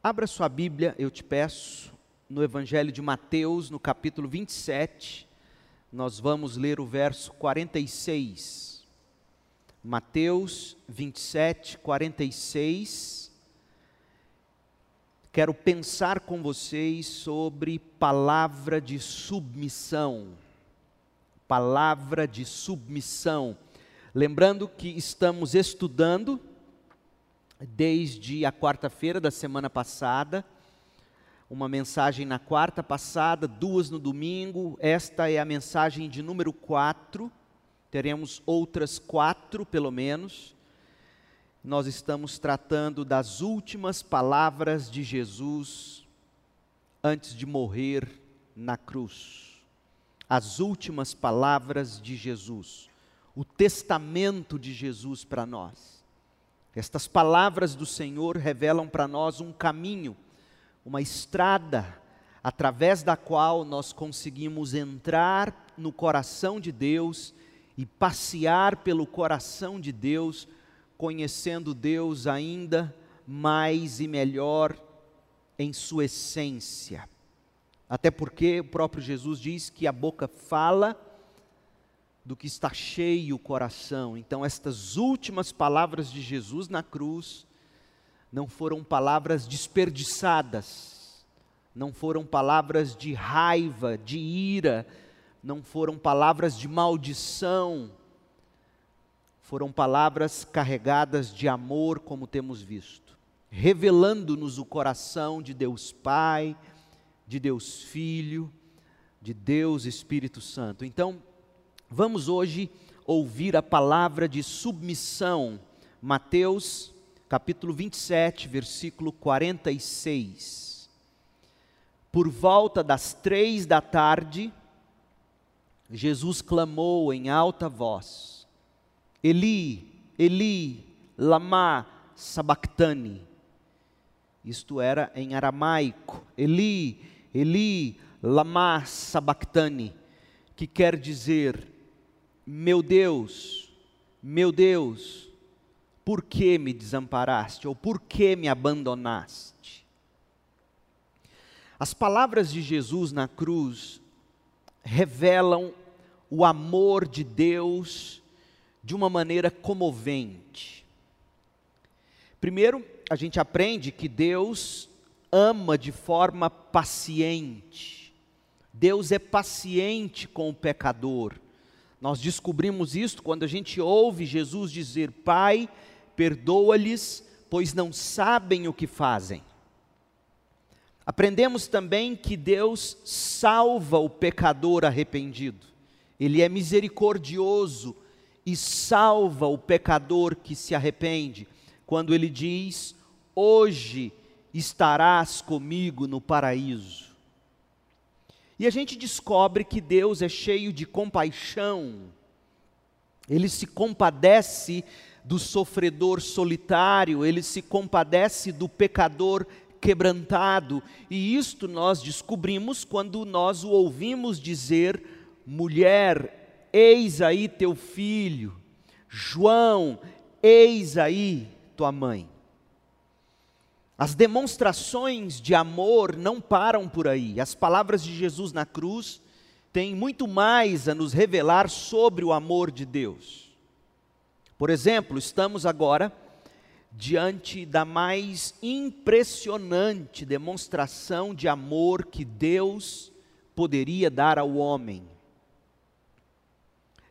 Abra sua Bíblia, eu te peço, no Evangelho de Mateus, no capítulo 27, nós vamos ler o verso 46. Mateus 27, 46. Quero pensar com vocês sobre palavra de submissão. Palavra de submissão. Lembrando que estamos estudando desde a quarta-feira da semana passada, uma mensagem na quarta passada, duas no domingo, esta é a mensagem de número quatro, teremos outras quatro pelo menos. Nós estamos tratando das últimas palavras de Jesus antes de morrer na cruz. As últimas palavras de Jesus, o testamento de Jesus para nós. Estas palavras do Senhor revelam para nós um caminho, uma estrada, através da qual nós conseguimos entrar no coração de Deus e passear pelo coração de Deus, conhecendo Deus ainda mais e melhor em sua essência. Até porque o próprio Jesus diz que a boca fala do que está cheio o coração. Então, estas últimas palavras de Jesus na cruz não foram palavras desperdiçadas, não foram palavras de raiva, de ira, não foram palavras de maldição, foram palavras carregadas de amor, como temos visto, revelando-nos o coração de Deus Pai, de Deus Filho, de Deus Espírito Santo. Então, Vamos hoje ouvir a palavra de submissão, Mateus capítulo 27, versículo 46. Por volta das três da tarde, Jesus clamou em alta voz: Eli, Eli, lama sabachthani. Isto era em aramaico. Eli, Eli, lama sabachthani, que quer dizer meu Deus, meu Deus, por que me desamparaste ou por que me abandonaste? As palavras de Jesus na cruz revelam o amor de Deus de uma maneira comovente. Primeiro, a gente aprende que Deus ama de forma paciente. Deus é paciente com o pecador. Nós descobrimos isso quando a gente ouve Jesus dizer: Pai, perdoa-lhes, pois não sabem o que fazem. Aprendemos também que Deus salva o pecador arrependido. Ele é misericordioso e salva o pecador que se arrepende, quando ele diz: Hoje estarás comigo no paraíso. E a gente descobre que Deus é cheio de compaixão, ele se compadece do sofredor solitário, ele se compadece do pecador quebrantado, e isto nós descobrimos quando nós o ouvimos dizer: mulher, eis aí teu filho, João, eis aí tua mãe. As demonstrações de amor não param por aí. As palavras de Jesus na cruz têm muito mais a nos revelar sobre o amor de Deus. Por exemplo, estamos agora diante da mais impressionante demonstração de amor que Deus poderia dar ao homem.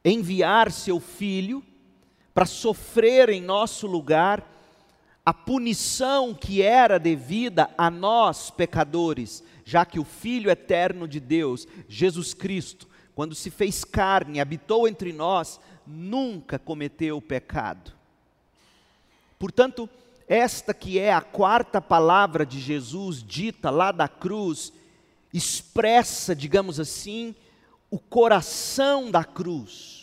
Enviar seu filho para sofrer em nosso lugar a punição que era devida a nós, pecadores, já que o Filho eterno de Deus, Jesus Cristo, quando se fez carne, habitou entre nós, nunca cometeu pecado. Portanto, esta que é a quarta palavra de Jesus dita lá da cruz, expressa, digamos assim, o coração da cruz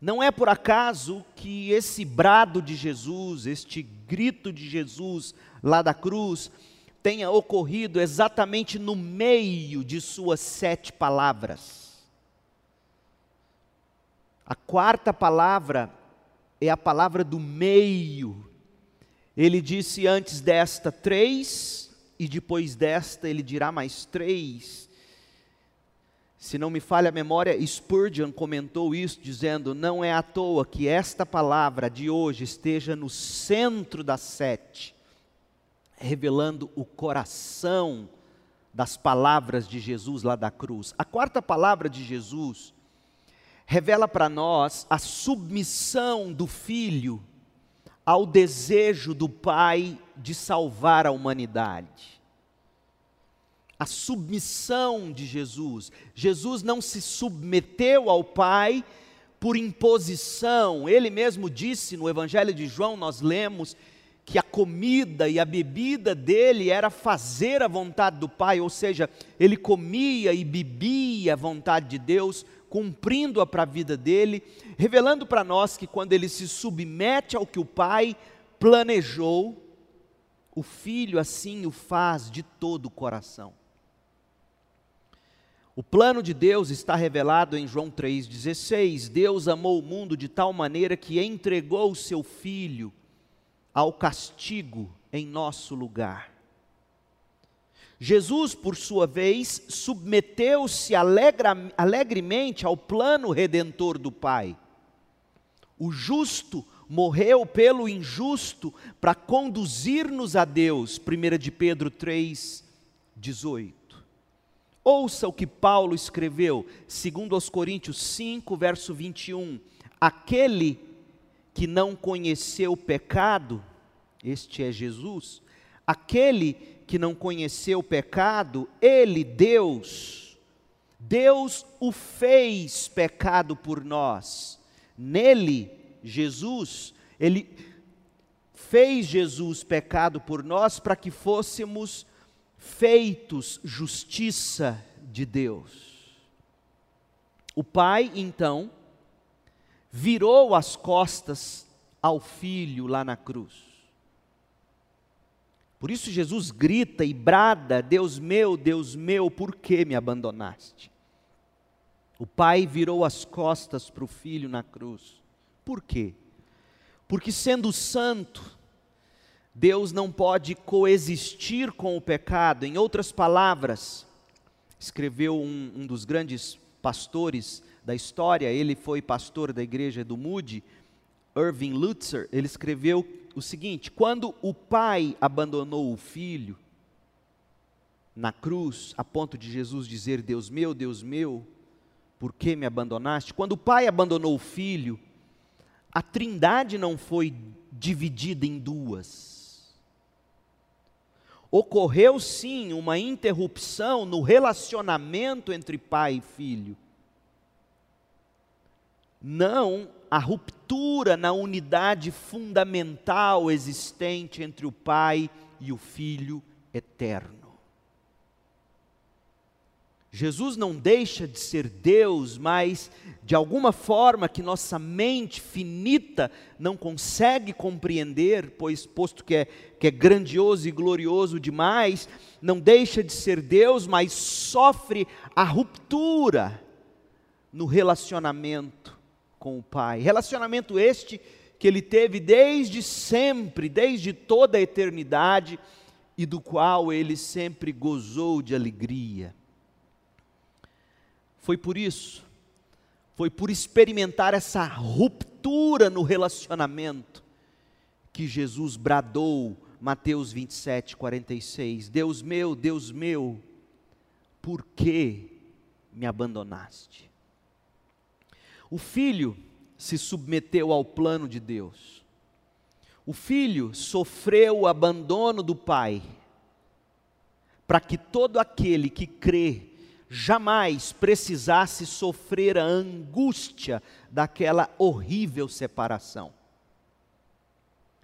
não é por acaso que esse brado de Jesus, este grito de Jesus lá da cruz, tenha ocorrido exatamente no meio de suas sete palavras. A quarta palavra é a palavra do meio. Ele disse antes desta três, e depois desta ele dirá mais três. Se não me falha a memória, Spurgeon comentou isso, dizendo: Não é à toa que esta palavra de hoje esteja no centro das sete, revelando o coração das palavras de Jesus lá da cruz. A quarta palavra de Jesus revela para nós a submissão do filho ao desejo do Pai de salvar a humanidade. A submissão de Jesus. Jesus não se submeteu ao Pai por imposição. Ele mesmo disse no Evangelho de João, nós lemos, que a comida e a bebida dele era fazer a vontade do Pai, ou seja, ele comia e bebia a vontade de Deus cumprindo-a para a vida dele, revelando para nós que quando ele se submete ao que o pai planejou, o filho assim o faz de todo o coração. O plano de Deus está revelado em João 3,16. Deus amou o mundo de tal maneira que entregou o seu filho ao castigo em nosso lugar. Jesus, por sua vez, submeteu-se alegremente ao plano redentor do Pai. O justo morreu pelo injusto para conduzir-nos a Deus. 1 de Pedro 3, 18. Ouça o que Paulo escreveu, segundo aos Coríntios 5, verso 21. Aquele que não conheceu o pecado, este é Jesus, aquele que não conheceu o pecado, ele, Deus, Deus o fez pecado por nós. Nele, Jesus, ele fez Jesus pecado por nós para que fôssemos feitos justiça de Deus. O Pai, então, virou as costas ao filho lá na cruz. Por isso Jesus grita e brada: Deus meu, Deus meu, por que me abandonaste? O pai virou as costas para o filho na cruz. Por quê? Porque sendo santo, Deus não pode coexistir com o pecado. Em outras palavras, escreveu um, um dos grandes pastores da história, ele foi pastor da igreja do Moody, Irving Lutzer, ele escreveu o seguinte: quando o pai abandonou o filho na cruz, a ponto de Jesus dizer: Deus meu, Deus meu, por que me abandonaste? Quando o pai abandonou o filho, a trindade não foi dividida em duas. Ocorreu sim uma interrupção no relacionamento entre pai e filho. Não a ruptura na unidade fundamental existente entre o Pai e o Filho eterno. Jesus não deixa de ser Deus, mas de alguma forma que nossa mente finita não consegue compreender, pois posto que é, que é grandioso e glorioso demais, não deixa de ser Deus, mas sofre a ruptura no relacionamento com o Pai. Relacionamento este que ele teve desde sempre, desde toda a eternidade, e do qual ele sempre gozou de alegria. Foi por isso, foi por experimentar essa ruptura no relacionamento, que Jesus bradou, Mateus 27, 46, Deus meu, Deus meu, por que me abandonaste? O filho se submeteu ao plano de Deus. O filho sofreu o abandono do pai, para que todo aquele que crê jamais precisasse sofrer a angústia daquela horrível separação.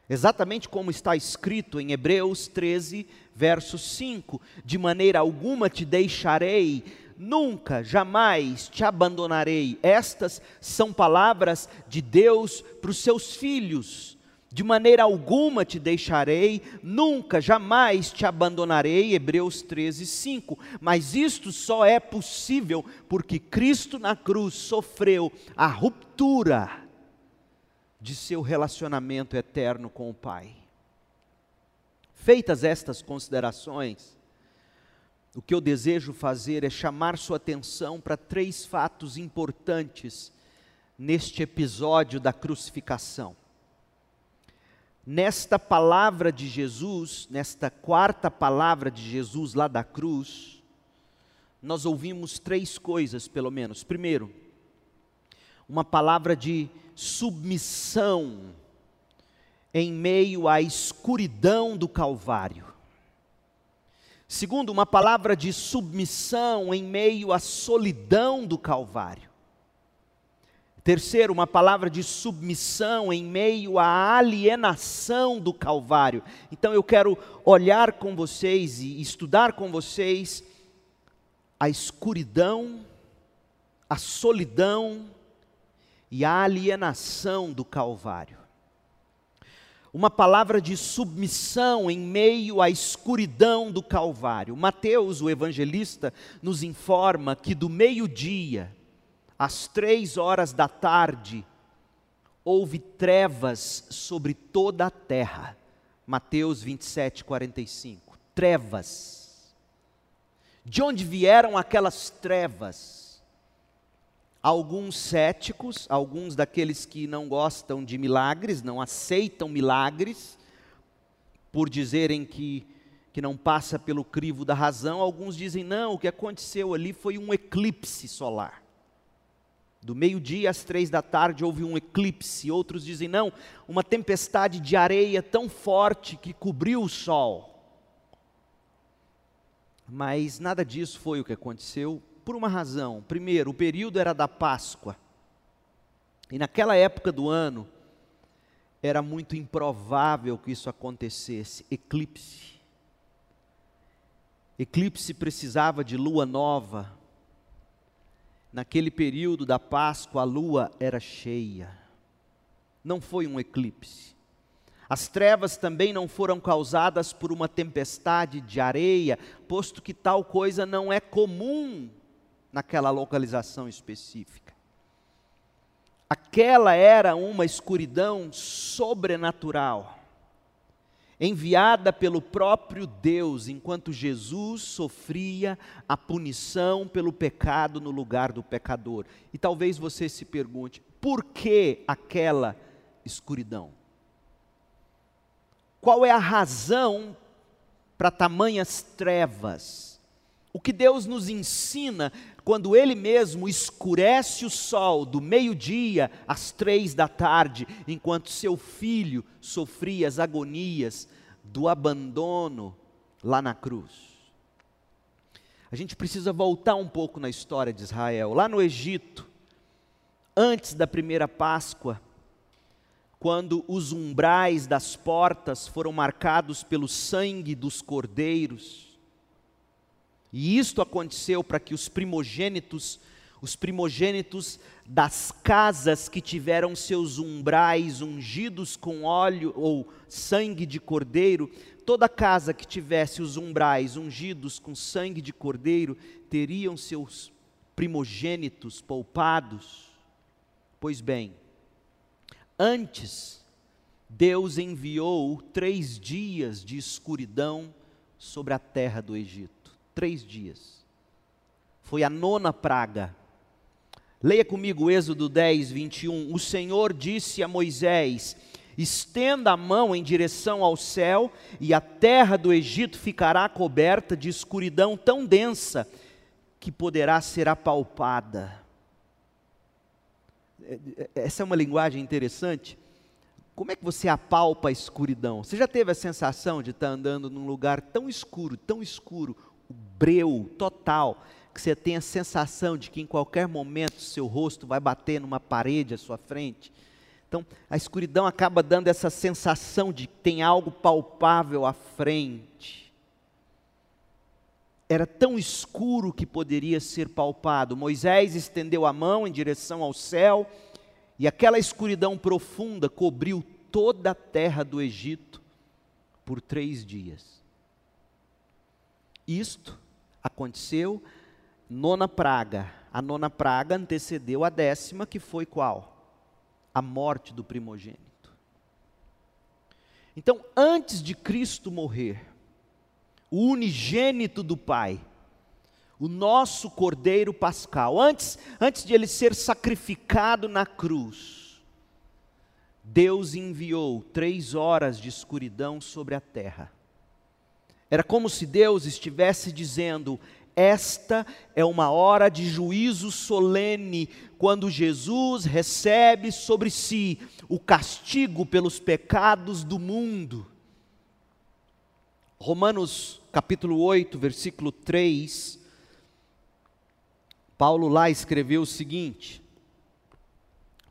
Exatamente como está escrito em Hebreus 13, verso 5: De maneira alguma te deixarei, nunca, jamais te abandonarei. Estas são palavras de Deus para os seus filhos. De maneira alguma te deixarei, nunca, jamais te abandonarei. Hebreus 13, 5. Mas isto só é possível porque Cristo na cruz sofreu a ruptura de seu relacionamento eterno com o Pai. Feitas estas considerações, o que eu desejo fazer é chamar sua atenção para três fatos importantes neste episódio da crucificação. Nesta palavra de Jesus, nesta quarta palavra de Jesus lá da cruz, nós ouvimos três coisas, pelo menos. Primeiro, uma palavra de submissão em meio à escuridão do Calvário. Segundo, uma palavra de submissão em meio à solidão do Calvário. Terceiro, uma palavra de submissão em meio à alienação do Calvário. Então eu quero olhar com vocês e estudar com vocês a escuridão, a solidão e a alienação do Calvário uma palavra de submissão em meio à escuridão do Calvário. Mateus, o evangelista, nos informa que do meio-dia às três horas da tarde houve trevas sobre toda a terra. Mateus 27, 45. Trevas. De onde vieram aquelas trevas? alguns céticos, alguns daqueles que não gostam de milagres, não aceitam milagres, por dizerem que, que não passa pelo crivo da razão, alguns dizem, não, o que aconteceu ali foi um eclipse solar. Do meio-dia às três da tarde houve um eclipse. Outros dizem, não, uma tempestade de areia tão forte que cobriu o sol. Mas nada disso foi o que aconteceu por uma razão. Primeiro, o período era da Páscoa. E naquela época do ano, era muito improvável que isso acontecesse eclipse. Eclipse precisava de lua nova. Naquele período da Páscoa, a lua era cheia. Não foi um eclipse. As trevas também não foram causadas por uma tempestade de areia, posto que tal coisa não é comum naquela localização específica. Aquela era uma escuridão sobrenatural, enviada pelo próprio Deus, enquanto Jesus sofria a punição pelo pecado no lugar do pecador. E talvez você se pergunte: por que aquela escuridão? Qual é a razão para tamanhas trevas? O que Deus nos ensina quando Ele mesmo escurece o sol do meio-dia às três da tarde, enquanto seu filho sofria as agonias do abandono lá na cruz. A gente precisa voltar um pouco na história de Israel. Lá no Egito, antes da primeira Páscoa, quando os umbrais das portas foram marcados pelo sangue dos cordeiros, e isto aconteceu para que os primogênitos, os primogênitos das casas que tiveram seus umbrais ungidos com óleo ou sangue de cordeiro, toda casa que tivesse os umbrais ungidos com sangue de cordeiro, teriam seus primogênitos poupados. Pois bem, antes, Deus enviou três dias de escuridão sobre a terra do Egito três dias. Foi a nona praga. Leia comigo Êxodo 10, 21. O Senhor disse a Moisés: Estenda a mão em direção ao céu, e a terra do Egito ficará coberta de escuridão tão densa que poderá ser apalpada. É, é, essa é uma linguagem interessante. Como é que você apalpa a escuridão? Você já teve a sensação de estar andando num lugar tão escuro, tão escuro, breu total, que você tem a sensação de que em qualquer momento seu rosto vai bater numa parede à sua frente. Então, a escuridão acaba dando essa sensação de que tem algo palpável à frente. Era tão escuro que poderia ser palpado. Moisés estendeu a mão em direção ao céu, e aquela escuridão profunda cobriu toda a terra do Egito por três dias. Isto aconteceu nona praga. A nona praga antecedeu a décima, que foi qual? A morte do primogênito. Então, antes de Cristo morrer, o unigênito do Pai, o nosso Cordeiro Pascal, antes, antes de ele ser sacrificado na cruz, Deus enviou três horas de escuridão sobre a terra. Era como se Deus estivesse dizendo: esta é uma hora de juízo solene, quando Jesus recebe sobre si o castigo pelos pecados do mundo. Romanos capítulo 8, versículo 3, Paulo lá escreveu o seguinte: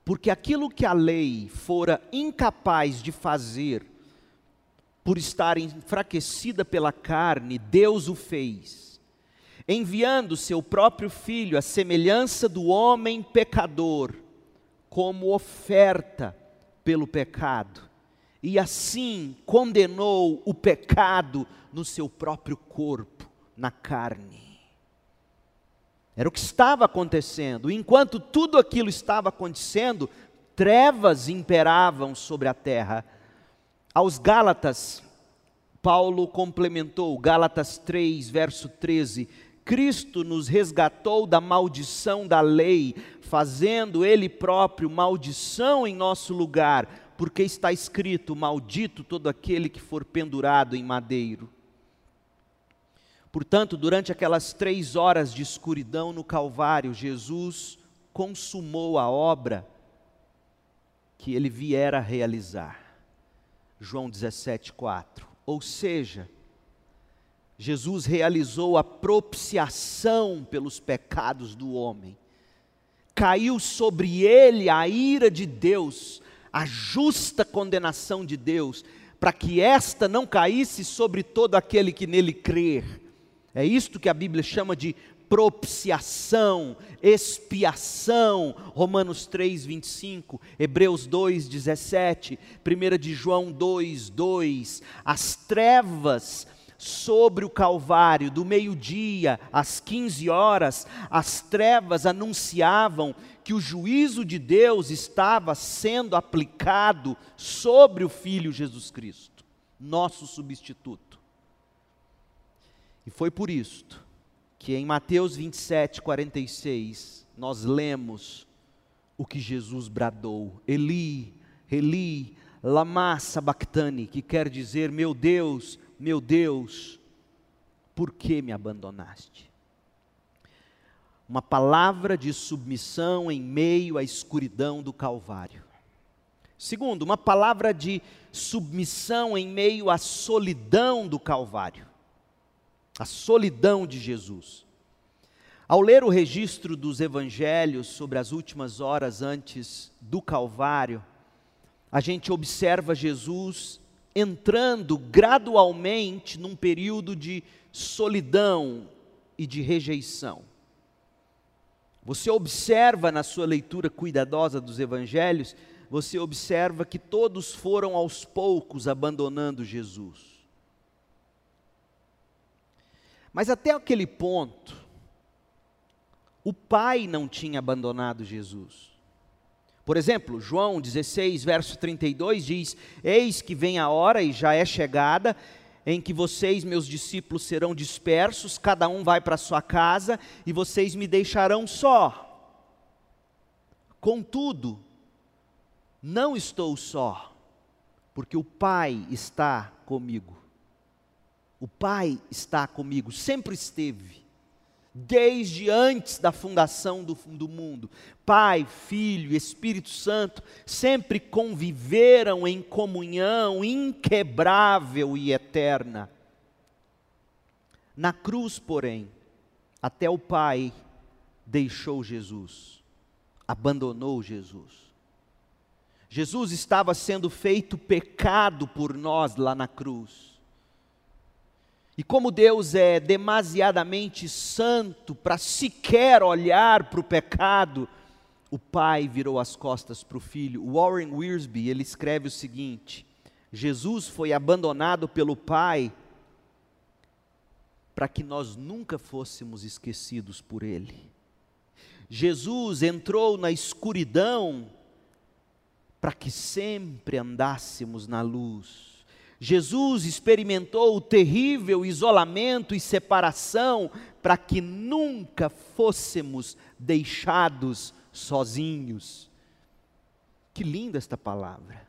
Porque aquilo que a lei fora incapaz de fazer, por estar enfraquecida pela carne, Deus o fez enviando seu próprio filho à semelhança do homem pecador, como oferta pelo pecado, e assim condenou o pecado no seu próprio corpo, na carne. Era o que estava acontecendo. Enquanto tudo aquilo estava acontecendo, trevas imperavam sobre a terra. Aos Gálatas, Paulo complementou, Gálatas 3, verso 13: Cristo nos resgatou da maldição da lei, fazendo Ele próprio maldição em nosso lugar, porque está escrito: Maldito todo aquele que for pendurado em madeiro. Portanto, durante aquelas três horas de escuridão no Calvário, Jesus consumou a obra que ele viera realizar. João 17,4. Ou seja, Jesus realizou a propiciação pelos pecados do homem. Caiu sobre ele a ira de Deus, a justa condenação de Deus, para que esta não caísse sobre todo aquele que nele crer. É isto que a Bíblia chama de propiciação, expiação, Romanos 3, 25, Hebreus 2, 17, 1 de João 2, 2, as trevas sobre o Calvário, do meio-dia às 15 horas, as trevas anunciavam que o juízo de Deus estava sendo aplicado sobre o Filho Jesus Cristo, nosso substituto. E foi por isto que em Mateus 27, 46, nós lemos o que Jesus bradou: Eli, Eli, lama sabachthani, que quer dizer: Meu Deus, meu Deus, por que me abandonaste? Uma palavra de submissão em meio à escuridão do Calvário. Segundo, uma palavra de submissão em meio à solidão do Calvário. A solidão de Jesus. Ao ler o registro dos evangelhos sobre as últimas horas antes do Calvário, a gente observa Jesus entrando gradualmente num período de solidão e de rejeição. Você observa na sua leitura cuidadosa dos evangelhos, você observa que todos foram aos poucos abandonando Jesus. Mas até aquele ponto, o pai não tinha abandonado Jesus. Por exemplo, João 16, verso 32 diz: Eis que vem a hora e já é chegada, em que vocês, meus discípulos, serão dispersos, cada um vai para sua casa, e vocês me deixarão só. Contudo, não estou só, porque o Pai está comigo. O Pai está comigo, sempre esteve desde antes da fundação do, do mundo. Pai, Filho Espírito Santo sempre conviveram em comunhão inquebrável e eterna. Na cruz, porém, até o Pai deixou Jesus, abandonou Jesus. Jesus estava sendo feito pecado por nós lá na cruz. E como Deus é demasiadamente santo para sequer olhar para o pecado, o pai virou as costas para o filho. Warren Wiersbe, ele escreve o seguinte: Jesus foi abandonado pelo pai para que nós nunca fôssemos esquecidos por ele. Jesus entrou na escuridão para que sempre andássemos na luz. Jesus experimentou o terrível isolamento e separação para que nunca fôssemos deixados sozinhos. Que linda esta palavra.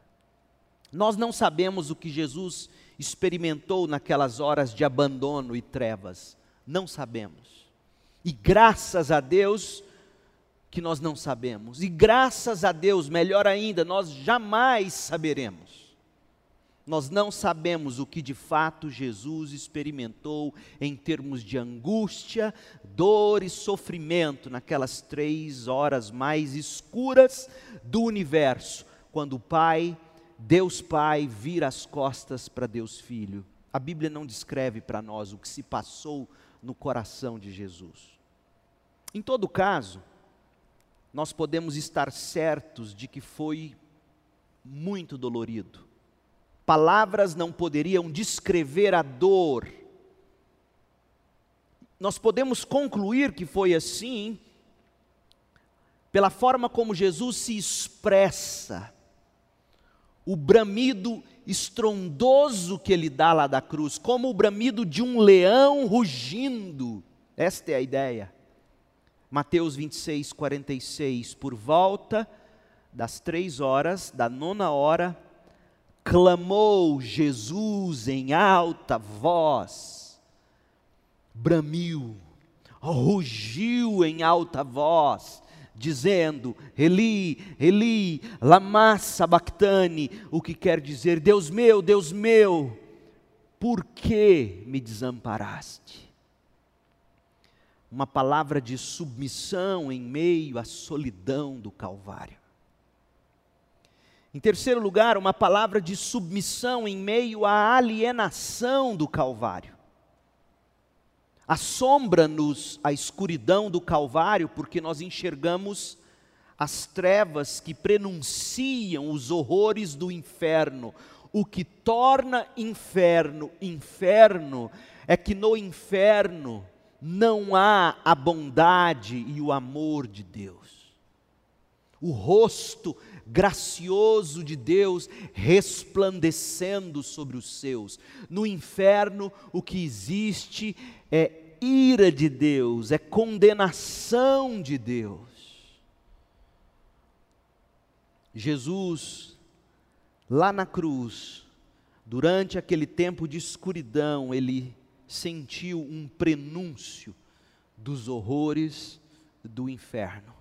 Nós não sabemos o que Jesus experimentou naquelas horas de abandono e trevas. Não sabemos. E graças a Deus que nós não sabemos. E graças a Deus, melhor ainda, nós jamais saberemos. Nós não sabemos o que de fato Jesus experimentou em termos de angústia, dor e sofrimento naquelas três horas mais escuras do universo, quando o Pai, Deus Pai, vira as costas para Deus Filho. A Bíblia não descreve para nós o que se passou no coração de Jesus. Em todo caso, nós podemos estar certos de que foi muito dolorido Palavras não poderiam descrever a dor. Nós podemos concluir que foi assim, pela forma como Jesus se expressa, o bramido estrondoso que ele dá lá da cruz, como o bramido de um leão rugindo. Esta é a ideia. Mateus 26, 46. Por volta das três horas, da nona hora, clamou Jesus em alta voz, bramiu, rugiu em alta voz, dizendo: Eli, Eli, lama sabachthani, o que quer dizer: Deus meu, Deus meu, por que me desamparaste? Uma palavra de submissão em meio à solidão do Calvário. Em terceiro lugar, uma palavra de submissão em meio à alienação do Calvário. Assombra-nos a escuridão do Calvário, porque nós enxergamos as trevas que prenunciam os horrores do inferno. O que torna inferno inferno é que no inferno não há a bondade e o amor de Deus. O rosto gracioso de Deus resplandecendo sobre os seus. No inferno, o que existe é ira de Deus, é condenação de Deus. Jesus, lá na cruz, durante aquele tempo de escuridão, ele sentiu um prenúncio dos horrores do inferno.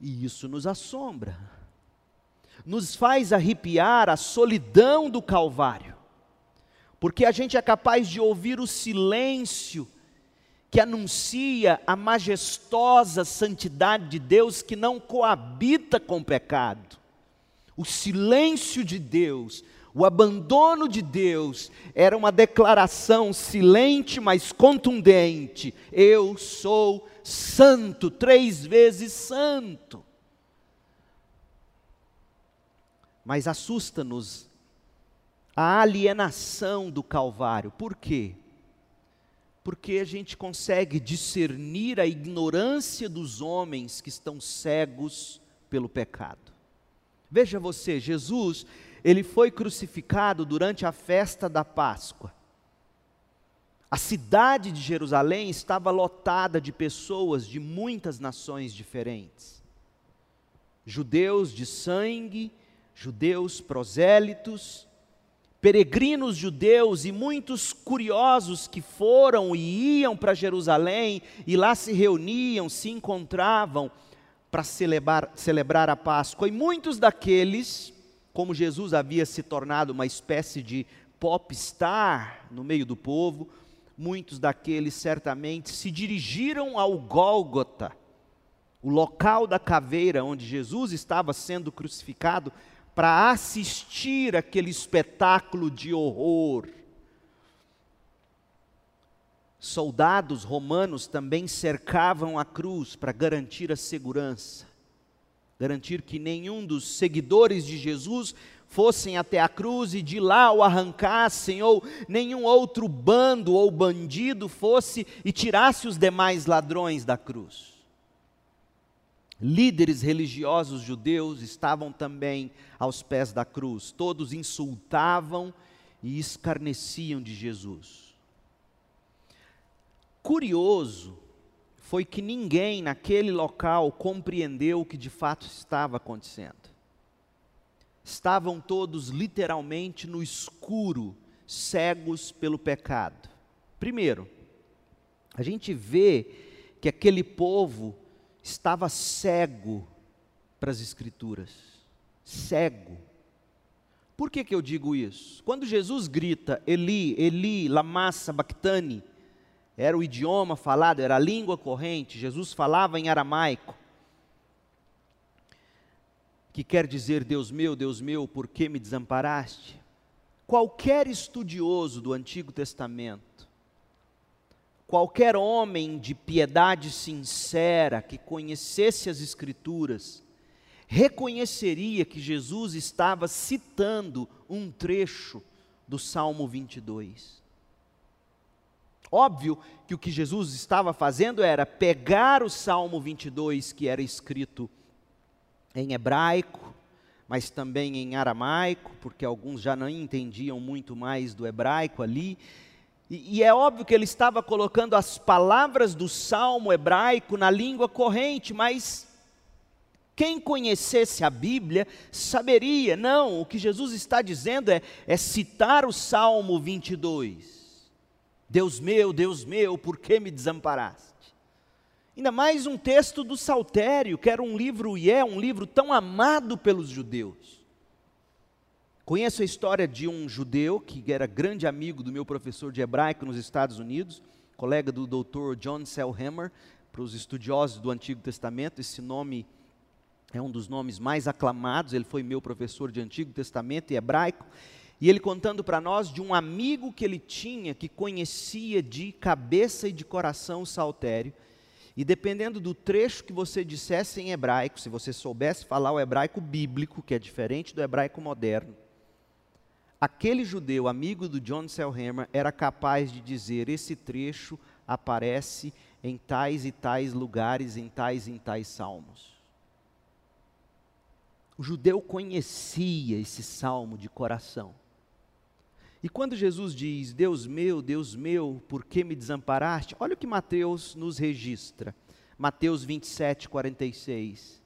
E isso nos assombra, nos faz arrepiar a solidão do Calvário, porque a gente é capaz de ouvir o silêncio que anuncia a majestosa santidade de Deus que não coabita com o pecado. O silêncio de Deus, o abandono de Deus, era uma declaração silente, mas contundente: Eu sou santo, três vezes santo. Mas assusta-nos a alienação do Calvário. Por quê? Porque a gente consegue discernir a ignorância dos homens que estão cegos pelo pecado. Veja você, Jesus, ele foi crucificado durante a festa da Páscoa. A cidade de Jerusalém estava lotada de pessoas de muitas nações diferentes. Judeus de sangue, judeus prosélitos, peregrinos judeus e muitos curiosos que foram e iam para Jerusalém e lá se reuniam, se encontravam para celebrar, celebrar a Páscoa. E muitos daqueles, como Jesus havia se tornado uma espécie de popstar no meio do povo, muitos daqueles certamente se dirigiram ao Gólgota, o local da caveira onde Jesus estava sendo crucificado, para assistir aquele espetáculo de horror. Soldados romanos também cercavam a cruz para garantir a segurança, garantir que nenhum dos seguidores de Jesus fossem até a cruz e de lá o arrancassem, ou nenhum outro bando ou bandido fosse e tirasse os demais ladrões da cruz. Líderes religiosos judeus estavam também aos pés da cruz, todos insultavam e escarneciam de Jesus. Curioso foi que ninguém naquele local compreendeu o que de fato estava acontecendo. Estavam todos literalmente no escuro, cegos pelo pecado. Primeiro, a gente vê que aquele povo estava cego para as Escrituras. Cego. Por que, que eu digo isso? Quando Jesus grita, Eli, Eli, lama sabachthani, era o idioma falado, era a língua corrente, Jesus falava em aramaico, que quer dizer, Deus meu, Deus meu, por que me desamparaste? Qualquer estudioso do Antigo Testamento, qualquer homem de piedade sincera que conhecesse as Escrituras, reconheceria que Jesus estava citando um trecho do Salmo 22. Óbvio que o que Jesus estava fazendo era pegar o Salmo 22, que era escrito em hebraico, mas também em aramaico, porque alguns já não entendiam muito mais do hebraico ali, e, e, é óbvio que ele estava colocando as palavras do salmo hebraico na língua corrente, mas quem conhecesse a Bíblia saberia, não, o que Jesus está dizendo é, é citar o Salmo 22. Deus meu, Deus meu, por que me desamparaste? Ainda mais um texto do Saltério, que era um livro, e é um livro tão amado pelos judeus. Conheço a história de um judeu que era grande amigo do meu professor de hebraico nos Estados Unidos, colega do doutor John Selhammer, para os estudiosos do Antigo Testamento, esse nome é um dos nomes mais aclamados, ele foi meu professor de Antigo Testamento e hebraico, e ele contando para nós de um amigo que ele tinha que conhecia de cabeça e de coração o saltério, e dependendo do trecho que você dissesse em hebraico, se você soubesse falar o hebraico bíblico, que é diferente do hebraico moderno, aquele judeu, amigo do John Selhammer, era capaz de dizer: esse trecho aparece em tais e tais lugares, em tais e tais salmos. O judeu conhecia esse salmo de coração. E quando Jesus diz: Deus meu, Deus meu, por que me desamparaste? Olha o que Mateus nos registra. Mateus 27, 46.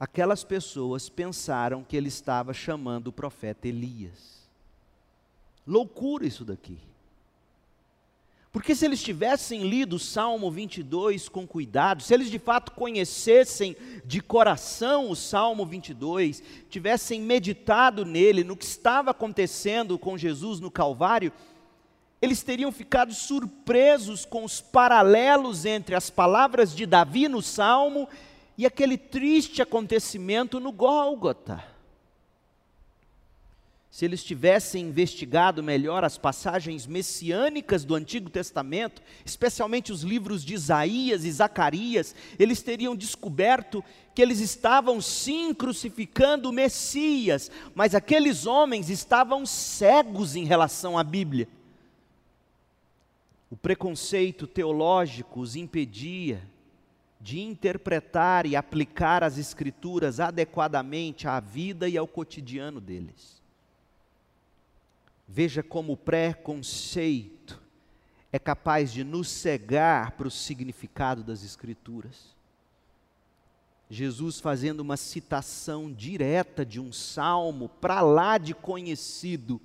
Aquelas pessoas pensaram que ele estava chamando o profeta Elias. Loucura isso daqui. Porque se eles tivessem lido o Salmo 22 com cuidado, se eles de fato conhecessem de coração o Salmo 22, tivessem meditado nele, no que estava acontecendo com Jesus no Calvário, eles teriam ficado surpresos com os paralelos entre as palavras de Davi no Salmo e aquele triste acontecimento no Gólgota se eles tivessem investigado melhor as passagens messiânicas do Antigo Testamento, especialmente os livros de Isaías e Zacarias, eles teriam descoberto que eles estavam sim crucificando o Messias, mas aqueles homens estavam cegos em relação à Bíblia. O preconceito teológico os impedia de interpretar e aplicar as Escrituras adequadamente à vida e ao cotidiano deles. Veja como o preconceito é capaz de nos cegar para o significado das Escrituras. Jesus fazendo uma citação direta de um salmo, para lá de conhecido.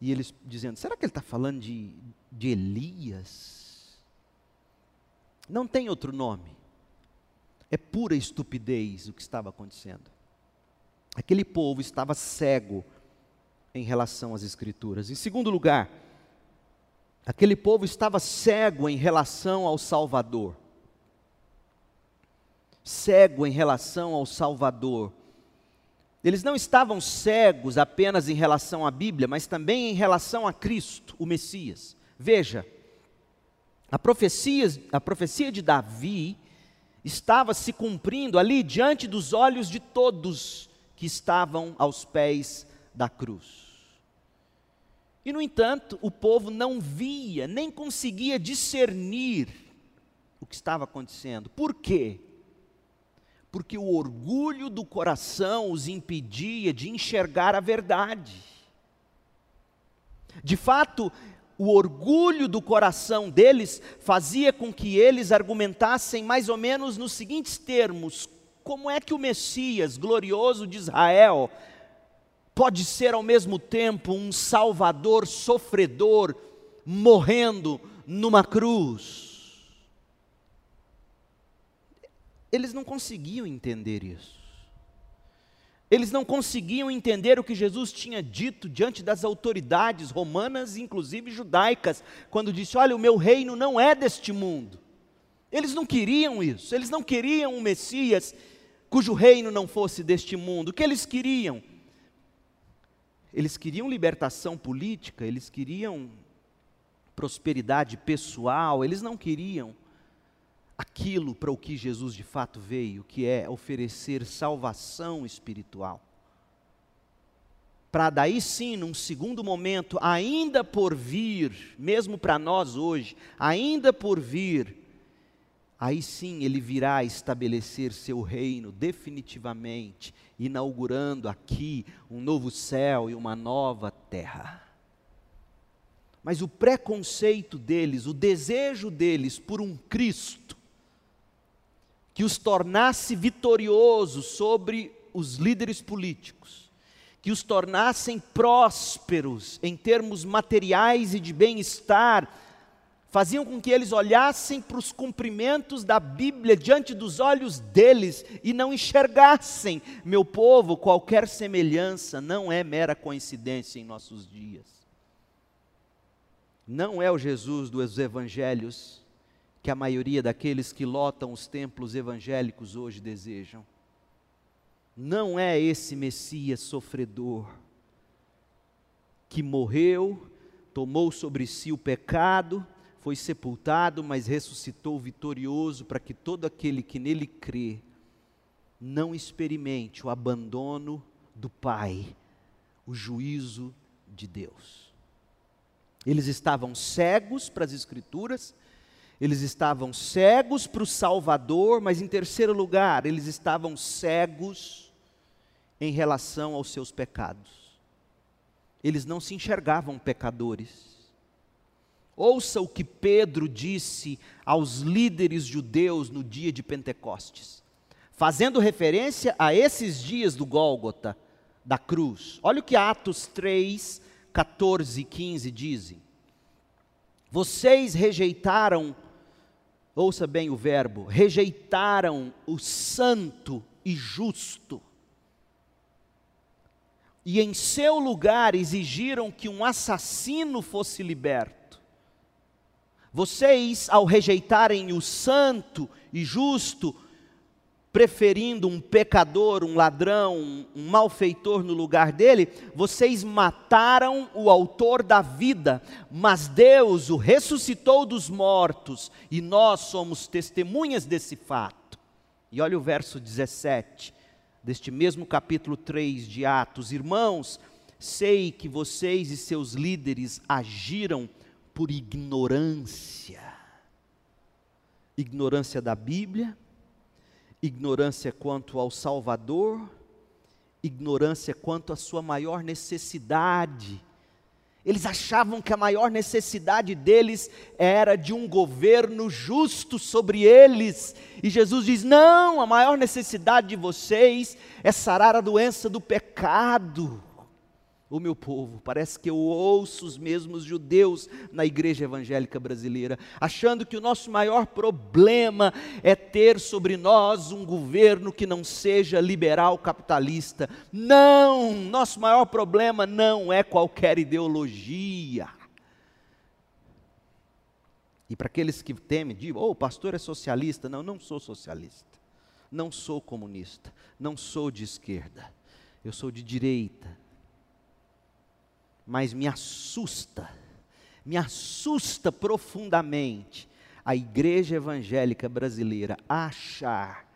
E eles dizendo: será que ele está falando de, de Elias? Não tem outro nome. É pura estupidez o que estava acontecendo. Aquele povo estava cego em relação às Escrituras. Em segundo lugar, aquele povo estava cego em relação ao Salvador. Cego em relação ao Salvador. Eles não estavam cegos apenas em relação à Bíblia, mas também em relação a Cristo, o Messias. Veja, a profecia, a profecia de Davi estava se cumprindo ali diante dos olhos de todos que estavam aos pés da cruz. E, no entanto, o povo não via, nem conseguia discernir o que estava acontecendo. Por quê? porque o orgulho do coração os impedia de enxergar a verdade. De fato, o orgulho do coração deles fazia com que eles argumentassem mais ou menos nos seguintes termos: como é que o Messias glorioso de Israel pode ser ao mesmo tempo um salvador sofredor morrendo numa cruz? Eles não conseguiam entender isso. Eles não conseguiam entender o que Jesus tinha dito diante das autoridades romanas, inclusive judaicas, quando disse: Olha, o meu reino não é deste mundo. Eles não queriam isso, eles não queriam um Messias cujo reino não fosse deste mundo. O que eles queriam? Eles queriam libertação política, eles queriam prosperidade pessoal, eles não queriam aquilo para o que Jesus de fato veio, que é oferecer salvação espiritual. Para daí sim, num segundo momento, ainda por vir, mesmo para nós hoje, ainda por vir, aí sim ele virá estabelecer seu reino definitivamente, inaugurando aqui um novo céu e uma nova terra. Mas o preconceito deles, o desejo deles por um Cristo, que os tornasse vitoriosos sobre os líderes políticos, que os tornassem prósperos em termos materiais e de bem-estar, faziam com que eles olhassem para os cumprimentos da Bíblia diante dos olhos deles e não enxergassem, meu povo, qualquer semelhança não é mera coincidência em nossos dias. Não é o Jesus dos evangelhos que a maioria daqueles que lotam os templos evangélicos hoje desejam. Não é esse Messias sofredor que morreu, tomou sobre si o pecado, foi sepultado, mas ressuscitou vitorioso para que todo aquele que nele crê não experimente o abandono do Pai, o juízo de Deus. Eles estavam cegos para as Escrituras, eles estavam cegos para o Salvador, mas em terceiro lugar, eles estavam cegos em relação aos seus pecados. Eles não se enxergavam pecadores. Ouça o que Pedro disse aos líderes judeus no dia de Pentecostes, fazendo referência a esses dias do Gólgota, da cruz. Olha o que Atos 3, 14 e 15 dizem. Vocês rejeitaram ouça bem o verbo, rejeitaram o santo e justo. E em seu lugar exigiram que um assassino fosse liberto. Vocês, ao rejeitarem o santo e justo, preferindo um pecador, um ladrão, um malfeitor no lugar dele, vocês mataram o autor da vida, mas Deus o ressuscitou dos mortos, e nós somos testemunhas desse fato. E olha o verso 17 deste mesmo capítulo 3 de Atos: Irmãos, sei que vocês e seus líderes agiram por ignorância. Ignorância da Bíblia, ignorância quanto ao Salvador, ignorância quanto à sua maior necessidade. Eles achavam que a maior necessidade deles era de um governo justo sobre eles. E Jesus diz: não, a maior necessidade de vocês é sarar a doença do pecado o meu povo. Parece que eu ouço os mesmos judeus na igreja evangélica brasileira, achando que o nosso maior problema é ter sobre nós um governo que não seja liberal capitalista. Não, nosso maior problema não é qualquer ideologia. E para aqueles que temem, digam, oh, o pastor é socialista. Não, não sou socialista. Não sou comunista. Não sou de esquerda. Eu sou de direita mas me assusta, me assusta profundamente a igreja evangélica brasileira achar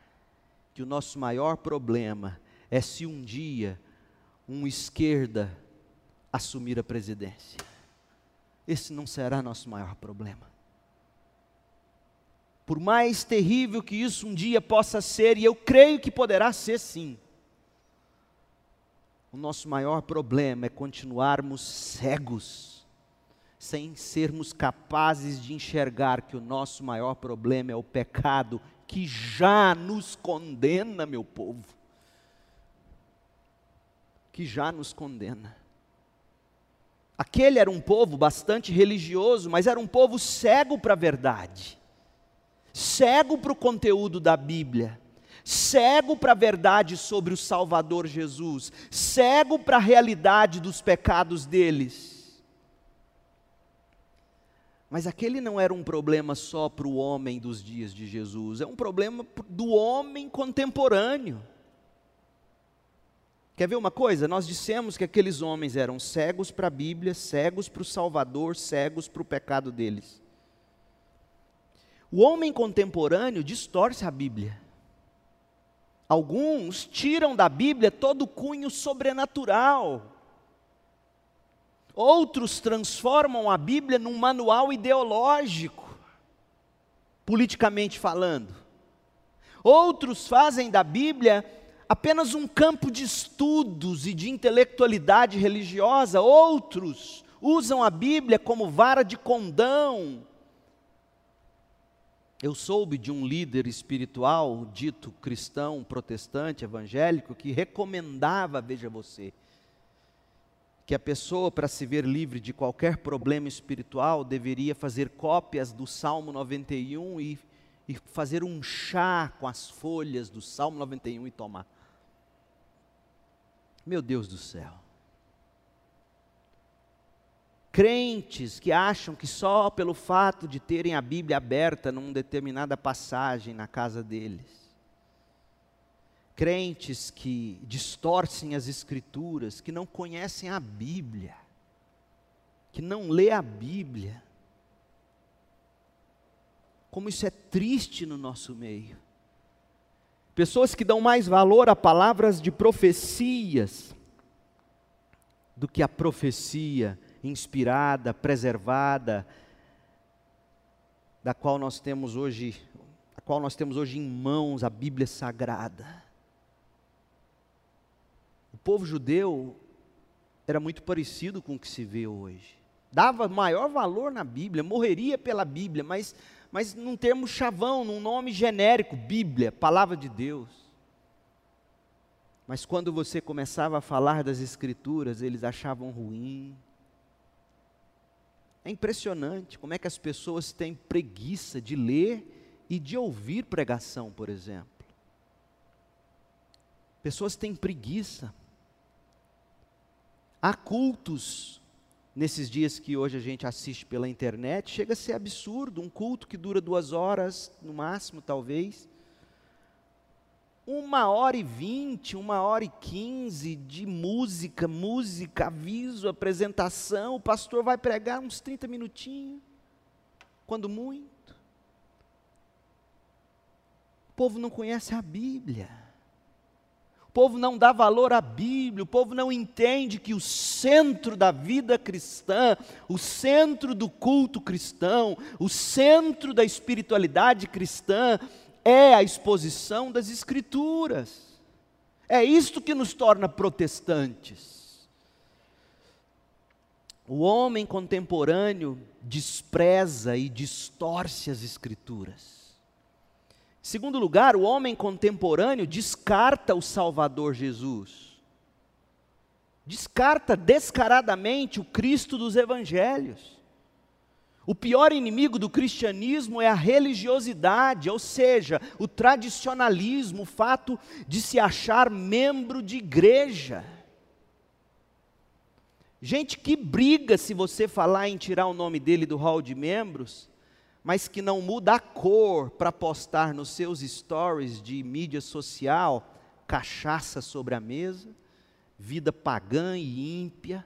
que o nosso maior problema é se um dia um esquerda assumir a presidência. Esse não será nosso maior problema. Por mais terrível que isso um dia possa ser, e eu creio que poderá ser sim, o nosso maior problema é continuarmos cegos, sem sermos capazes de enxergar que o nosso maior problema é o pecado que já nos condena, meu povo. Que já nos condena. Aquele era um povo bastante religioso, mas era um povo cego para a verdade cego para o conteúdo da Bíblia, cego para a verdade sobre o Salvador Jesus, cego para a realidade dos pecados deles. Mas aquele não era um problema só para o homem dos dias de Jesus, é um problema do homem contemporâneo. Quer ver uma coisa? Nós dissemos que aqueles homens eram cegos para a Bíblia, cegos para o Salvador, cegos para o pecado deles. O homem contemporâneo distorce a Bíblia. Alguns tiram da Bíblia todo o cunho sobrenatural. Outros transformam a Bíblia num manual ideológico, politicamente falando. Outros fazem da Bíblia apenas um campo de estudos e de intelectualidade religiosa. Outros usam a Bíblia como vara de condão eu soube de um líder espiritual, dito cristão, protestante, evangélico, que recomendava, veja você, que a pessoa, para se ver livre de qualquer problema espiritual, deveria fazer cópias do Salmo 91 e, e fazer um chá com as folhas do Salmo 91 e tomar. Meu Deus do céu crentes que acham que só pelo fato de terem a Bíblia aberta numa determinada passagem na casa deles, crentes que distorcem as Escrituras, que não conhecem a Bíblia, que não lê a Bíblia, como isso é triste no nosso meio. Pessoas que dão mais valor a palavras de profecias do que a profecia inspirada, preservada, da qual nós temos hoje, a qual nós temos hoje em mãos a Bíblia Sagrada. O povo judeu era muito parecido com o que se vê hoje. Dava maior valor na Bíblia, morreria pela Bíblia, mas, mas num termo chavão, num nome genérico, Bíblia, palavra de Deus. Mas quando você começava a falar das Escrituras, eles achavam ruim, é impressionante como é que as pessoas têm preguiça de ler e de ouvir pregação, por exemplo. Pessoas têm preguiça. Há cultos nesses dias que hoje a gente assiste pela internet, chega a ser absurdo, um culto que dura duas horas, no máximo, talvez uma hora e vinte, uma hora e quinze de música, música, aviso, apresentação. O pastor vai pregar uns 30 minutinhos, quando muito. O povo não conhece a Bíblia. O povo não dá valor à Bíblia, o povo não entende que o centro da vida cristã, o centro do culto cristão, o centro da espiritualidade cristã é a exposição das Escrituras. É isto que nos torna protestantes. O homem contemporâneo despreza e distorce as Escrituras. Em segundo lugar, o homem contemporâneo descarta o Salvador Jesus. Descarta descaradamente o Cristo dos Evangelhos. O pior inimigo do cristianismo é a religiosidade, ou seja, o tradicionalismo, o fato de se achar membro de igreja. Gente que briga se você falar em tirar o nome dele do hall de membros, mas que não muda a cor para postar nos seus stories de mídia social cachaça sobre a mesa, vida pagã e ímpia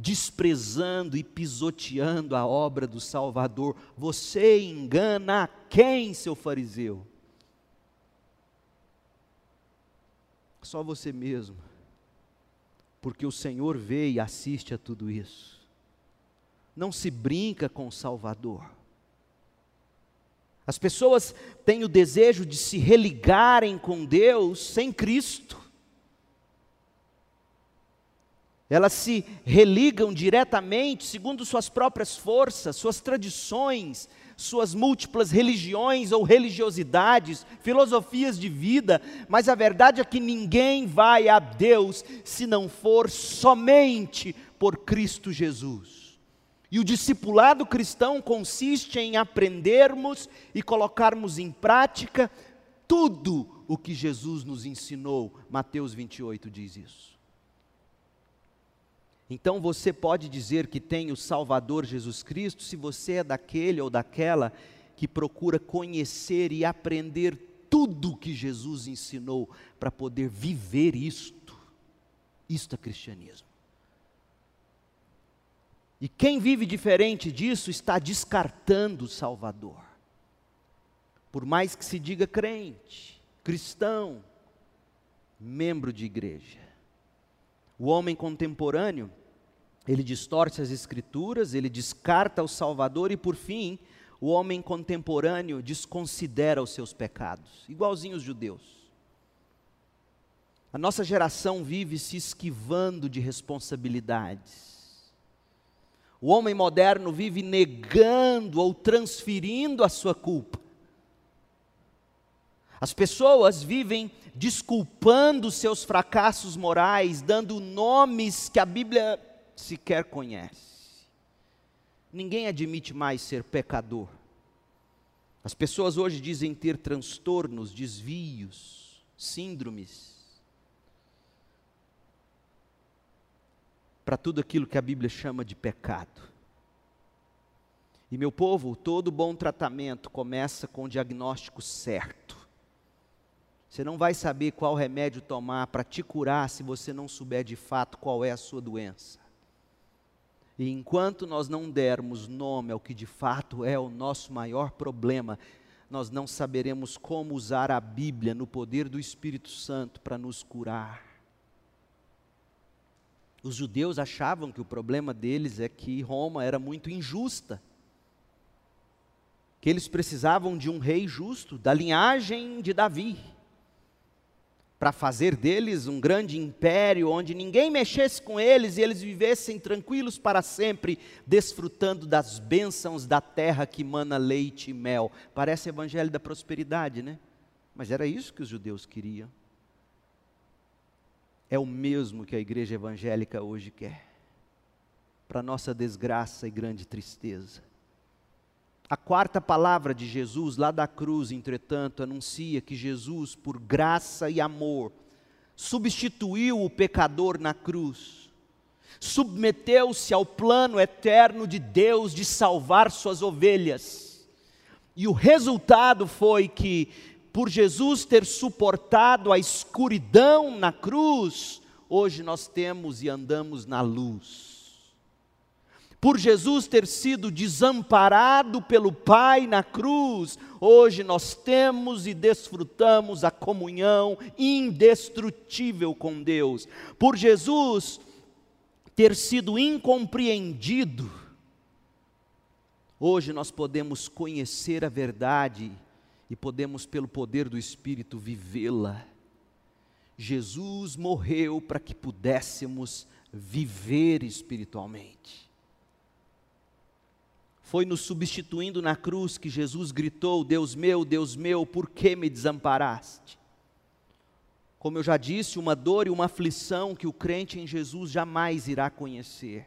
desprezando e pisoteando a obra do Salvador. Você engana quem, seu fariseu? Só você mesmo. Porque o Senhor vê e assiste a tudo isso. Não se brinca com o Salvador. As pessoas têm o desejo de se religarem com Deus sem Cristo. Elas se religam diretamente segundo suas próprias forças, suas tradições, suas múltiplas religiões ou religiosidades, filosofias de vida, mas a verdade é que ninguém vai a Deus se não for somente por Cristo Jesus. E o discipulado cristão consiste em aprendermos e colocarmos em prática tudo o que Jesus nos ensinou. Mateus 28 diz isso. Então você pode dizer que tem o Salvador Jesus Cristo se você é daquele ou daquela que procura conhecer e aprender tudo que Jesus ensinou para poder viver isto. Isto é cristianismo. E quem vive diferente disso está descartando o Salvador. Por mais que se diga crente, cristão, membro de igreja. O homem contemporâneo, ele distorce as escrituras, ele descarta o Salvador e por fim, o homem contemporâneo desconsidera os seus pecados, igualzinho os judeus. A nossa geração vive se esquivando de responsabilidades o homem moderno vive negando ou transferindo a sua culpa. As pessoas vivem desculpando seus fracassos morais, dando nomes que a Bíblia sequer conhece. Ninguém admite mais ser pecador. As pessoas hoje dizem ter transtornos, desvios, síndromes. para tudo aquilo que a Bíblia chama de pecado. E meu povo, todo bom tratamento começa com o diagnóstico certo. Você não vai saber qual remédio tomar para te curar se você não souber de fato qual é a sua doença. E enquanto nós não dermos nome ao que de fato é o nosso maior problema, nós não saberemos como usar a Bíblia no poder do Espírito Santo para nos curar. Os judeus achavam que o problema deles é que Roma era muito injusta. Que eles precisavam de um rei justo, da linhagem de Davi, para fazer deles um grande império onde ninguém mexesse com eles e eles vivessem tranquilos para sempre, desfrutando das bênçãos da terra que mana leite e mel. Parece evangelho da prosperidade, né? Mas era isso que os judeus queriam é o mesmo que a igreja evangélica hoje quer, para nossa desgraça e grande tristeza. A quarta palavra de Jesus, lá da cruz, entretanto, anuncia que Jesus, por graça e amor, substituiu o pecador na cruz, submeteu-se ao plano eterno de Deus de salvar suas ovelhas. E o resultado foi que por Jesus ter suportado a escuridão na cruz, hoje nós temos e andamos na luz. Por Jesus ter sido desamparado pelo Pai na cruz, hoje nós temos e desfrutamos a comunhão indestrutível com Deus. Por Jesus ter sido incompreendido, hoje nós podemos conhecer a verdade e podemos, pelo poder do Espírito, vivê-la. Jesus morreu para que pudéssemos viver espiritualmente. Foi nos substituindo na cruz que Jesus gritou: Deus meu, Deus meu, por que me desamparaste? Como eu já disse, uma dor e uma aflição que o crente em Jesus jamais irá conhecer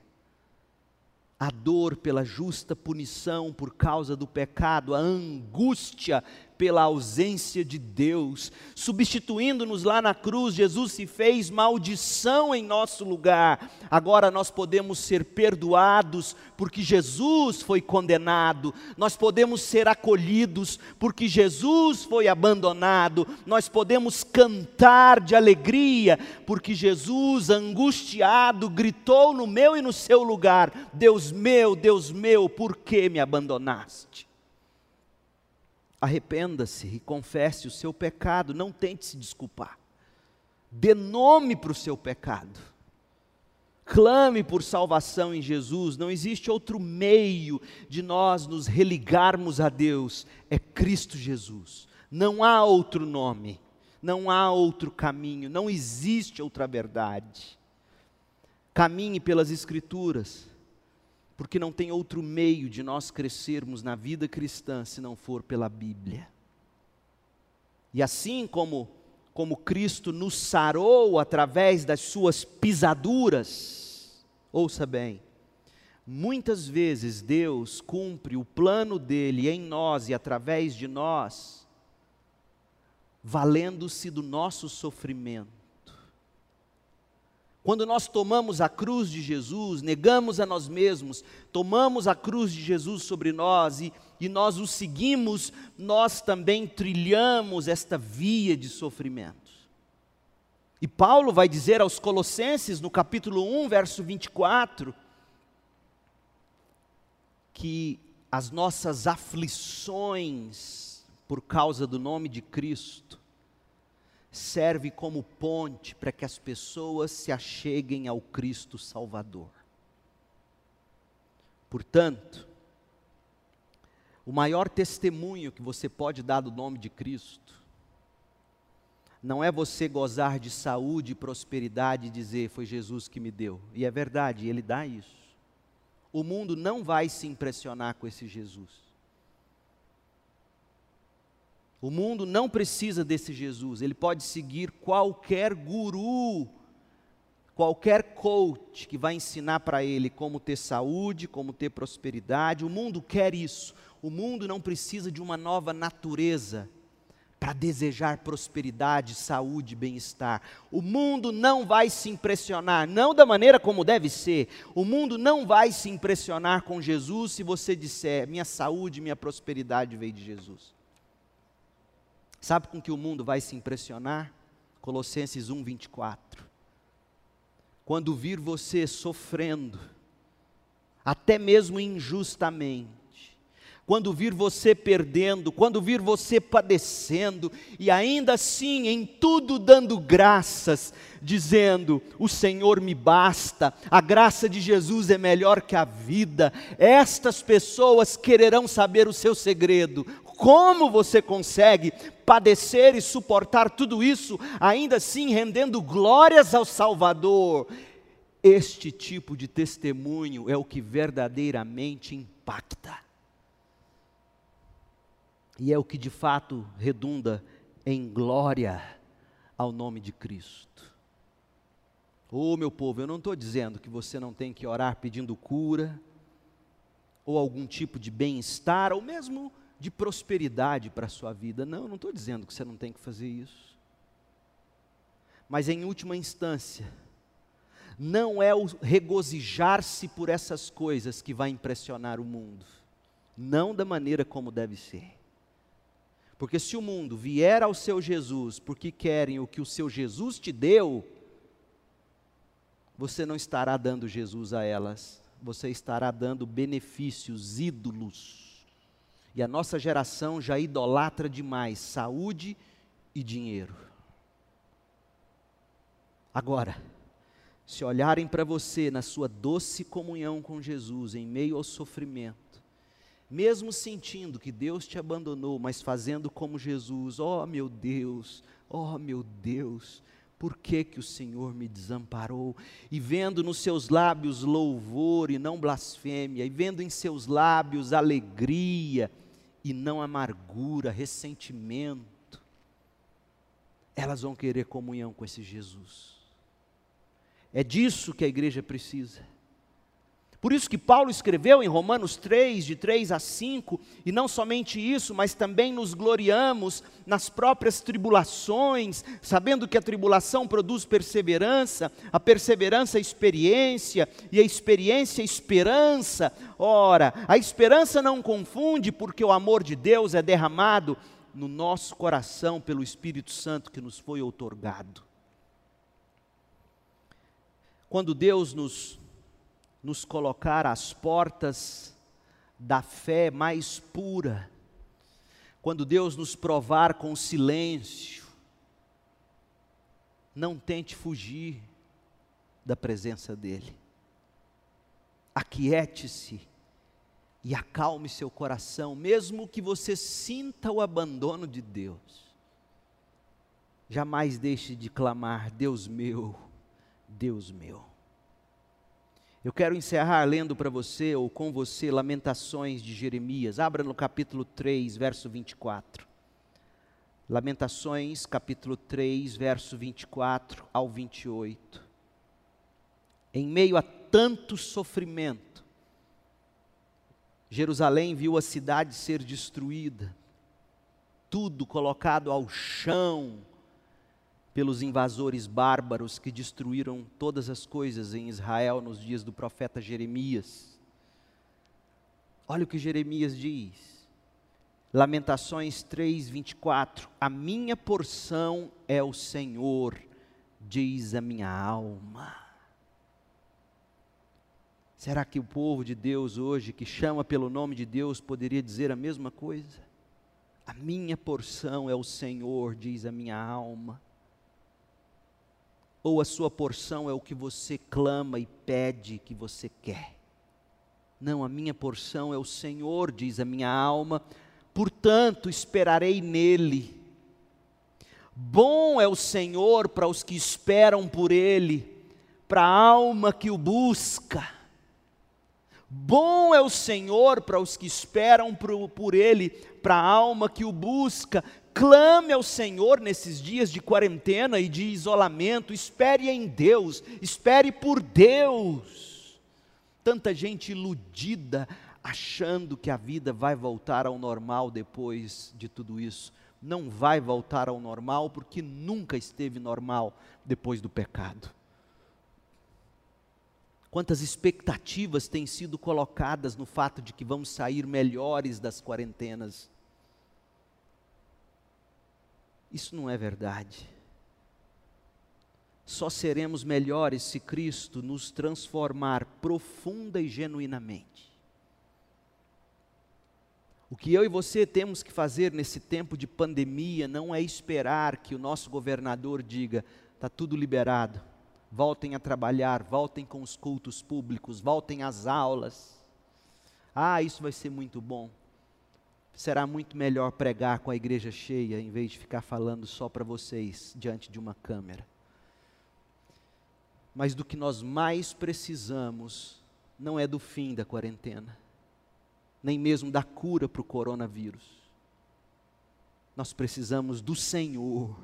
a dor pela justa punição por causa do pecado, a angústia pela ausência de Deus. Substituindo-nos lá na cruz, Jesus se fez maldição em nosso lugar. Agora nós podemos ser perdoados porque Jesus foi condenado. Nós podemos ser acolhidos porque Jesus foi abandonado. Nós podemos cantar de alegria porque Jesus, angustiado, gritou no meu e no seu lugar: Deus meu, Deus meu, por que me abandonaste? Arrependa-se e confesse o seu pecado, não tente se desculpar. Dê nome para o seu pecado. clame por salvação em Jesus, não existe outro meio de nós nos religarmos a Deus, é Cristo Jesus. Não há outro nome, não há outro caminho, não existe outra verdade. Caminhe pelas Escrituras, porque não tem outro meio de nós crescermos na vida cristã se não for pela Bíblia. E assim como como Cristo nos sarou através das suas pisaduras, ouça bem, muitas vezes Deus cumpre o plano dele em nós e através de nós, valendo-se do nosso sofrimento. Quando nós tomamos a cruz de Jesus, negamos a nós mesmos, tomamos a cruz de Jesus sobre nós e, e nós o seguimos, nós também trilhamos esta via de sofrimentos. E Paulo vai dizer aos Colossenses, no capítulo 1, verso 24, que as nossas aflições por causa do nome de Cristo serve como ponte para que as pessoas se acheguem ao Cristo Salvador. Portanto, o maior testemunho que você pode dar do nome de Cristo não é você gozar de saúde e prosperidade e dizer foi Jesus que me deu. E é verdade, ele dá isso. O mundo não vai se impressionar com esse Jesus. O mundo não precisa desse Jesus, ele pode seguir qualquer guru, qualquer coach que vai ensinar para ele como ter saúde, como ter prosperidade. O mundo quer isso. O mundo não precisa de uma nova natureza para desejar prosperidade, saúde, bem-estar. O mundo não vai se impressionar, não da maneira como deve ser. O mundo não vai se impressionar com Jesus se você disser: minha saúde, minha prosperidade veio de Jesus. Sabe com que o mundo vai se impressionar? Colossenses 1, 24. Quando vir você sofrendo, até mesmo injustamente, quando vir você perdendo, quando vir você padecendo, e ainda assim em tudo dando graças, dizendo: O Senhor me basta, a graça de Jesus é melhor que a vida. Estas pessoas quererão saber o seu segredo. Como você consegue padecer e suportar tudo isso, ainda assim rendendo glórias ao Salvador? Este tipo de testemunho é o que verdadeiramente impacta. E é o que de fato redunda em glória ao nome de Cristo. Oh, meu povo, eu não estou dizendo que você não tem que orar pedindo cura, ou algum tipo de bem-estar, ou mesmo de prosperidade para a sua vida. Não, não estou dizendo que você não tem que fazer isso. Mas em última instância, não é o regozijar-se por essas coisas que vai impressionar o mundo, não da maneira como deve ser. Porque se o mundo vier ao seu Jesus porque querem o que o seu Jesus te deu, você não estará dando Jesus a elas, você estará dando benefícios, ídolos. E a nossa geração já idolatra demais saúde e dinheiro. Agora, se olharem para você na sua doce comunhão com Jesus, em meio ao sofrimento, mesmo sentindo que Deus te abandonou, mas fazendo como Jesus, ó oh, meu Deus, ó oh, meu Deus, por que que o Senhor me desamparou? E vendo nos seus lábios louvor e não blasfêmia, e vendo em seus lábios alegria e não amargura, ressentimento, elas vão querer comunhão com esse Jesus. É disso que a igreja precisa. Por isso que Paulo escreveu em Romanos 3, de 3 a 5, e não somente isso, mas também nos gloriamos nas próprias tribulações, sabendo que a tribulação produz perseverança, a perseverança experiência, e a experiência esperança. Ora, a esperança não confunde, porque o amor de Deus é derramado no nosso coração pelo Espírito Santo que nos foi outorgado. Quando Deus nos nos colocar às portas da fé mais pura, quando Deus nos provar com silêncio, não tente fugir da presença dEle. aquiete-se e acalme seu coração, mesmo que você sinta o abandono de Deus. Jamais deixe de clamar: Deus meu, Deus meu. Eu quero encerrar lendo para você ou com você Lamentações de Jeremias. Abra no capítulo 3, verso 24. Lamentações, capítulo 3, verso 24 ao 28. Em meio a tanto sofrimento, Jerusalém viu a cidade ser destruída, tudo colocado ao chão pelos invasores bárbaros que destruíram todas as coisas em Israel nos dias do profeta Jeremias. Olha o que Jeremias diz. Lamentações 3, 24. A minha porção é o Senhor, diz a minha alma. Será que o povo de Deus hoje, que chama pelo nome de Deus, poderia dizer a mesma coisa? A minha porção é o Senhor, diz a minha alma. Ou a sua porção é o que você clama e pede que você quer? Não, a minha porção é o Senhor, diz a minha alma, portanto esperarei nele. Bom é o Senhor para os que esperam por ele, para a alma que o busca. Bom é o Senhor para os que esperam por, Ele, para a alma que o busca. Clame ao Senhor nesses dias de quarentena e de isolamento. Espere em Deus, espere por Deus. Tanta gente iludida, achando que a vida vai voltar ao normal depois de tudo isso. Não vai voltar ao normal porque nunca esteve normal depois do pecado. Quantas expectativas têm sido colocadas no fato de que vamos sair melhores das quarentenas? Isso não é verdade. Só seremos melhores se Cristo nos transformar profunda e genuinamente. O que eu e você temos que fazer nesse tempo de pandemia não é esperar que o nosso governador diga: está tudo liberado voltem a trabalhar, voltem com os cultos públicos, voltem às aulas. Ah, isso vai ser muito bom. Será muito melhor pregar com a igreja cheia em vez de ficar falando só para vocês diante de uma câmera. Mas do que nós mais precisamos não é do fim da quarentena, nem mesmo da cura para o coronavírus. Nós precisamos do Senhor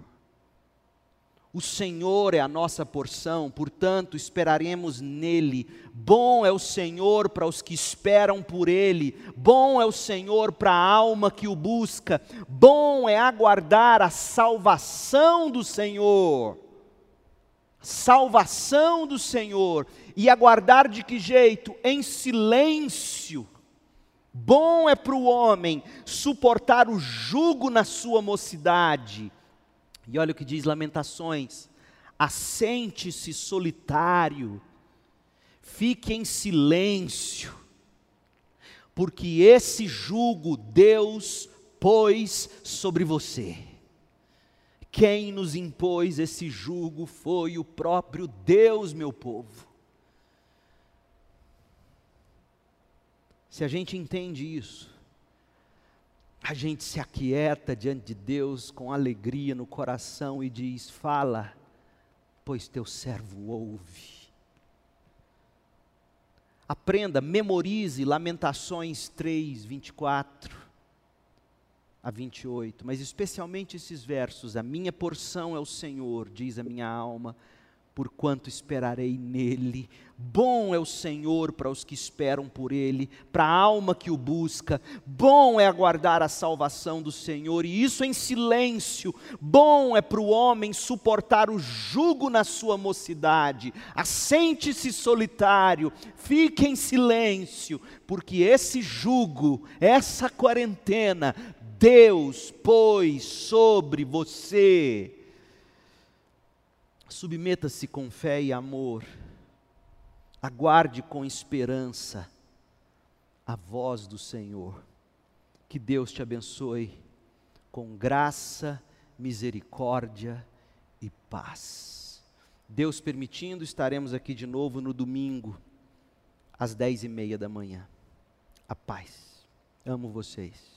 o Senhor é a nossa porção, portanto esperaremos nele. Bom é o Senhor para os que esperam por ele, bom é o Senhor para a alma que o busca, bom é aguardar a salvação do Senhor. Salvação do Senhor. E aguardar de que jeito? Em silêncio. Bom é para o homem suportar o jugo na sua mocidade e olha o que diz Lamentações: assente-se solitário, fique em silêncio, porque esse jugo Deus pôs sobre você. Quem nos impôs esse jugo foi o próprio Deus, meu povo. Se a gente entende isso, a gente se aquieta diante de Deus com alegria no coração e diz: Fala, pois teu servo ouve. Aprenda, memorize Lamentações 3, 24 a 28, mas especialmente esses versos: A minha porção é o Senhor, diz a minha alma porquanto esperarei nele. Bom é o Senhor para os que esperam por ele, para a alma que o busca. Bom é aguardar a salvação do Senhor, e isso em silêncio. Bom é para o homem suportar o jugo na sua mocidade. Assente-se solitário, fique em silêncio, porque esse jugo, essa quarentena, Deus pôs sobre você Submeta-se com fé e amor. Aguarde com esperança a voz do Senhor. Que Deus te abençoe com graça, misericórdia e paz. Deus permitindo, estaremos aqui de novo no domingo, às dez e meia da manhã. A paz. Amo vocês.